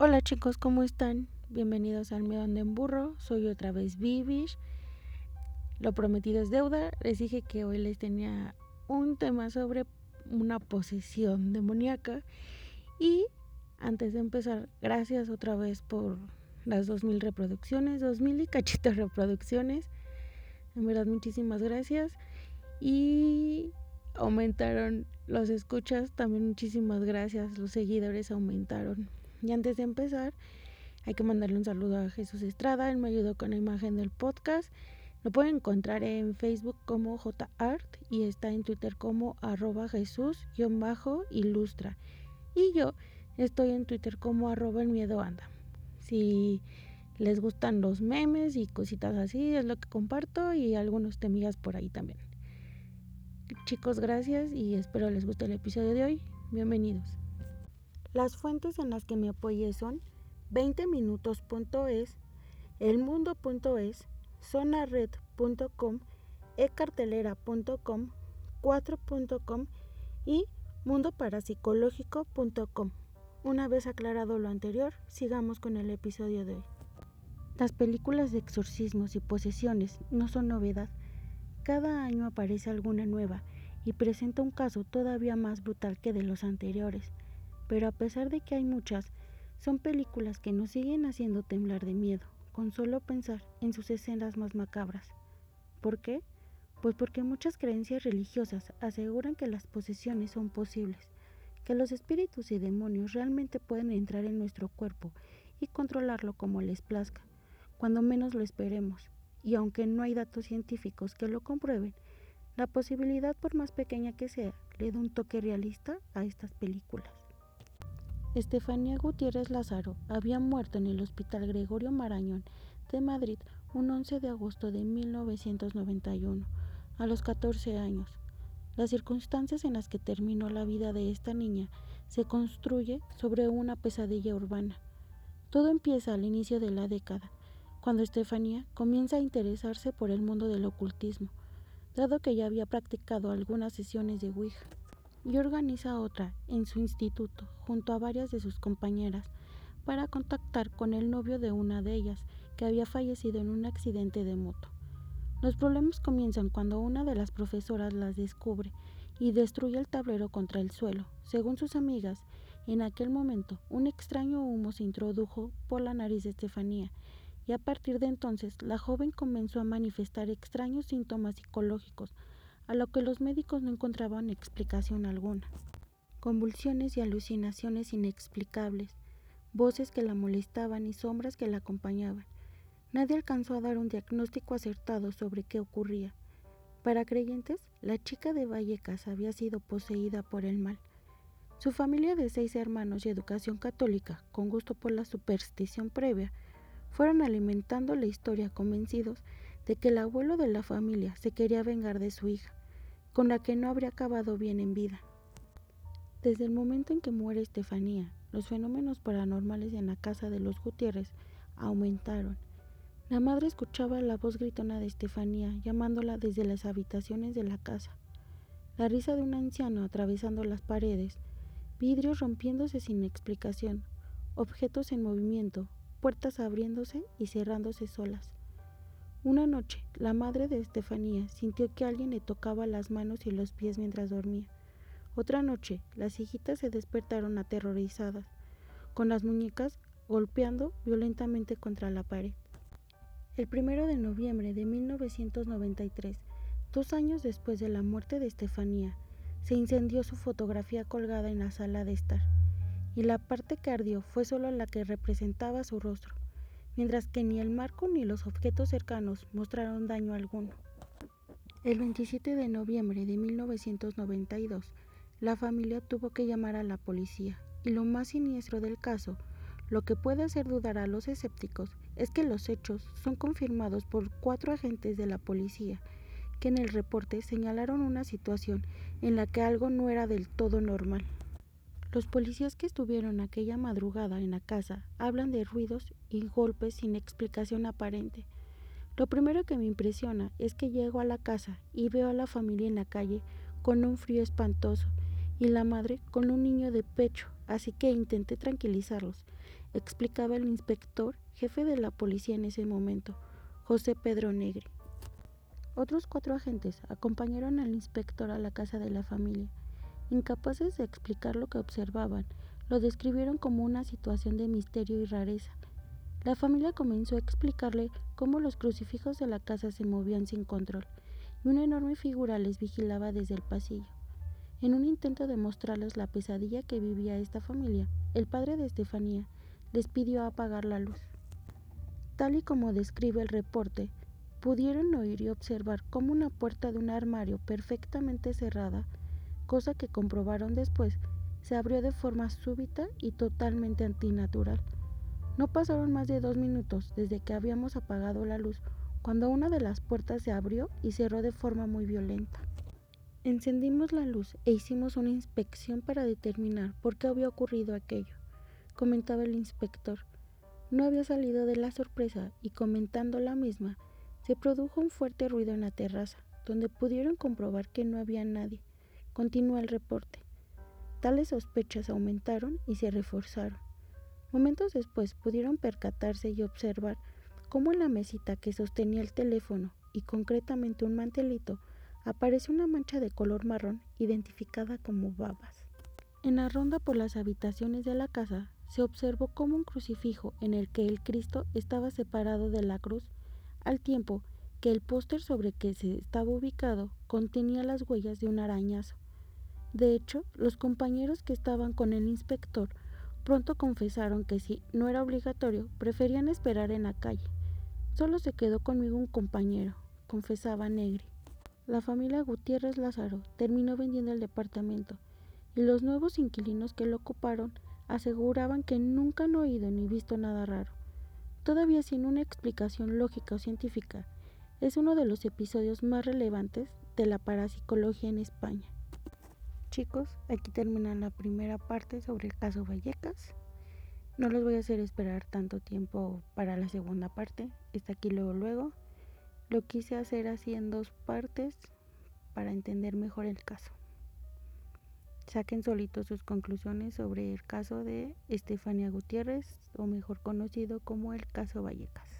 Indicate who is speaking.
Speaker 1: Hola chicos, ¿cómo están? Bienvenidos al Miedo en Burro. Soy otra vez Vivish. Lo prometido es deuda. Les dije que hoy les tenía un tema sobre una posesión demoníaca. Y antes de empezar, gracias otra vez por las 2000 reproducciones, 2000 y cachitos reproducciones. En verdad, muchísimas gracias. Y aumentaron los escuchas, también muchísimas gracias. Los seguidores aumentaron. Y antes de empezar, hay que mandarle un saludo a Jesús Estrada, él me ayudó con la imagen del podcast. Lo pueden encontrar en Facebook como JArt y está en Twitter como arroba Jesús-ilustra. Y yo estoy en Twitter como arroba el miedo anda. Si les gustan los memes y cositas así, es lo que comparto y algunos temillas por ahí también. Chicos, gracias y espero les guste el episodio de hoy. Bienvenidos. Las fuentes en las que me apoyé son 20minutos.es, elmundo.es, zonared.com, ecartelera.com, 4.com y mundoparapsicológico.com. Una vez aclarado lo anterior, sigamos con el episodio de hoy. Las películas de exorcismos y posesiones no son novedad. Cada año aparece alguna nueva y presenta un caso todavía más brutal que de los anteriores pero a pesar de que hay muchas, son películas que nos siguen haciendo temblar de miedo, con solo pensar en sus escenas más macabras. ¿Por qué? Pues porque muchas creencias religiosas aseguran que las posesiones son posibles, que los espíritus y demonios realmente pueden entrar en nuestro cuerpo y controlarlo como les plazca, cuando menos lo esperemos, y aunque no hay datos científicos que lo comprueben, la posibilidad por más pequeña que sea le da un toque realista a estas películas. Estefanía Gutiérrez Lázaro había muerto en el Hospital Gregorio Marañón de Madrid un 11 de agosto de 1991, a los 14 años. Las circunstancias en las que terminó la vida de esta niña se construye sobre una pesadilla urbana. Todo empieza al inicio de la década, cuando Estefanía comienza a interesarse por el mundo del ocultismo, dado que ya había practicado algunas sesiones de Ouija y organiza otra en su instituto junto a varias de sus compañeras para contactar con el novio de una de ellas que había fallecido en un accidente de moto. Los problemas comienzan cuando una de las profesoras las descubre y destruye el tablero contra el suelo. Según sus amigas, en aquel momento un extraño humo se introdujo por la nariz de Estefanía y a partir de entonces la joven comenzó a manifestar extraños síntomas psicológicos a lo que los médicos no encontraban explicación alguna. Convulsiones y alucinaciones inexplicables, voces que la molestaban y sombras que la acompañaban. Nadie alcanzó a dar un diagnóstico acertado sobre qué ocurría. Para creyentes, la chica de Vallecas había sido poseída por el mal. Su familia de seis hermanos y educación católica, con gusto por la superstición previa, fueron alimentando la historia convencidos de que el abuelo de la familia se quería vengar de su hija con la que no habría acabado bien en vida. Desde el momento en que muere Estefanía, los fenómenos paranormales en la casa de los Gutiérrez aumentaron. La madre escuchaba la voz gritona de Estefanía llamándola desde las habitaciones de la casa. La risa de un anciano atravesando las paredes, vidrios rompiéndose sin explicación, objetos en movimiento, puertas abriéndose y cerrándose solas. Una noche, la madre de Estefanía sintió que alguien le tocaba las manos y los pies mientras dormía. Otra noche, las hijitas se despertaron aterrorizadas, con las muñecas golpeando violentamente contra la pared. El primero de noviembre de 1993, dos años después de la muerte de Estefanía, se incendió su fotografía colgada en la sala de estar, y la parte que ardió fue solo la que representaba su rostro mientras que ni el marco ni los objetos cercanos mostraron daño alguno. El 27 de noviembre de 1992, la familia tuvo que llamar a la policía, y lo más siniestro del caso, lo que puede hacer dudar a los escépticos, es que los hechos son confirmados por cuatro agentes de la policía, que en el reporte señalaron una situación en la que algo no era del todo normal. Los policías que estuvieron aquella madrugada en la casa hablan de ruidos y golpes sin explicación aparente. Lo primero que me impresiona es que llego a la casa y veo a la familia en la calle con un frío espantoso y la madre con un niño de pecho, así que intenté tranquilizarlos. explicaba el inspector jefe de la policía en ese momento, José Pedro Negri. Otros cuatro agentes acompañaron al inspector a la casa de la familia. Incapaces de explicar lo que observaban, lo describieron como una situación de misterio y rareza. La familia comenzó a explicarle cómo los crucifijos de la casa se movían sin control y una enorme figura les vigilaba desde el pasillo. En un intento de mostrarles la pesadilla que vivía esta familia, el padre de Estefanía les pidió apagar la luz. Tal y como describe el reporte, pudieron oír y observar cómo una puerta de un armario perfectamente cerrada, cosa que comprobaron después, se abrió de forma súbita y totalmente antinatural. No pasaron más de dos minutos desde que habíamos apagado la luz cuando una de las puertas se abrió y cerró de forma muy violenta. Encendimos la luz e hicimos una inspección para determinar por qué había ocurrido aquello, comentaba el inspector. No había salido de la sorpresa y comentando la misma, se produjo un fuerte ruido en la terraza, donde pudieron comprobar que no había nadie. Continúa el reporte. Tales sospechas aumentaron y se reforzaron. Momentos después pudieron percatarse y observar cómo en la mesita que sostenía el teléfono y concretamente un mantelito apareció una mancha de color marrón identificada como babas. En la ronda por las habitaciones de la casa se observó cómo un crucifijo en el que el Cristo estaba separado de la cruz, al tiempo que el póster sobre que se estaba ubicado contenía las huellas de un arañazo. De hecho, los compañeros que estaban con el inspector pronto confesaron que si no era obligatorio, preferían esperar en la calle. Solo se quedó conmigo un compañero, confesaba Negri. La familia Gutiérrez Lázaro terminó vendiendo el departamento y los nuevos inquilinos que lo ocuparon aseguraban que nunca han oído ni visto nada raro. Todavía sin una explicación lógica o científica, es uno de los episodios más relevantes de la parapsicología en España. Chicos, aquí termina la primera parte sobre el caso Vallecas. No los voy a hacer esperar tanto tiempo para la segunda parte. Está aquí luego luego. Lo quise hacer así en dos partes para entender mejor el caso. Saquen solitos sus conclusiones sobre el caso de Estefania Gutiérrez, o mejor conocido como el caso Vallecas.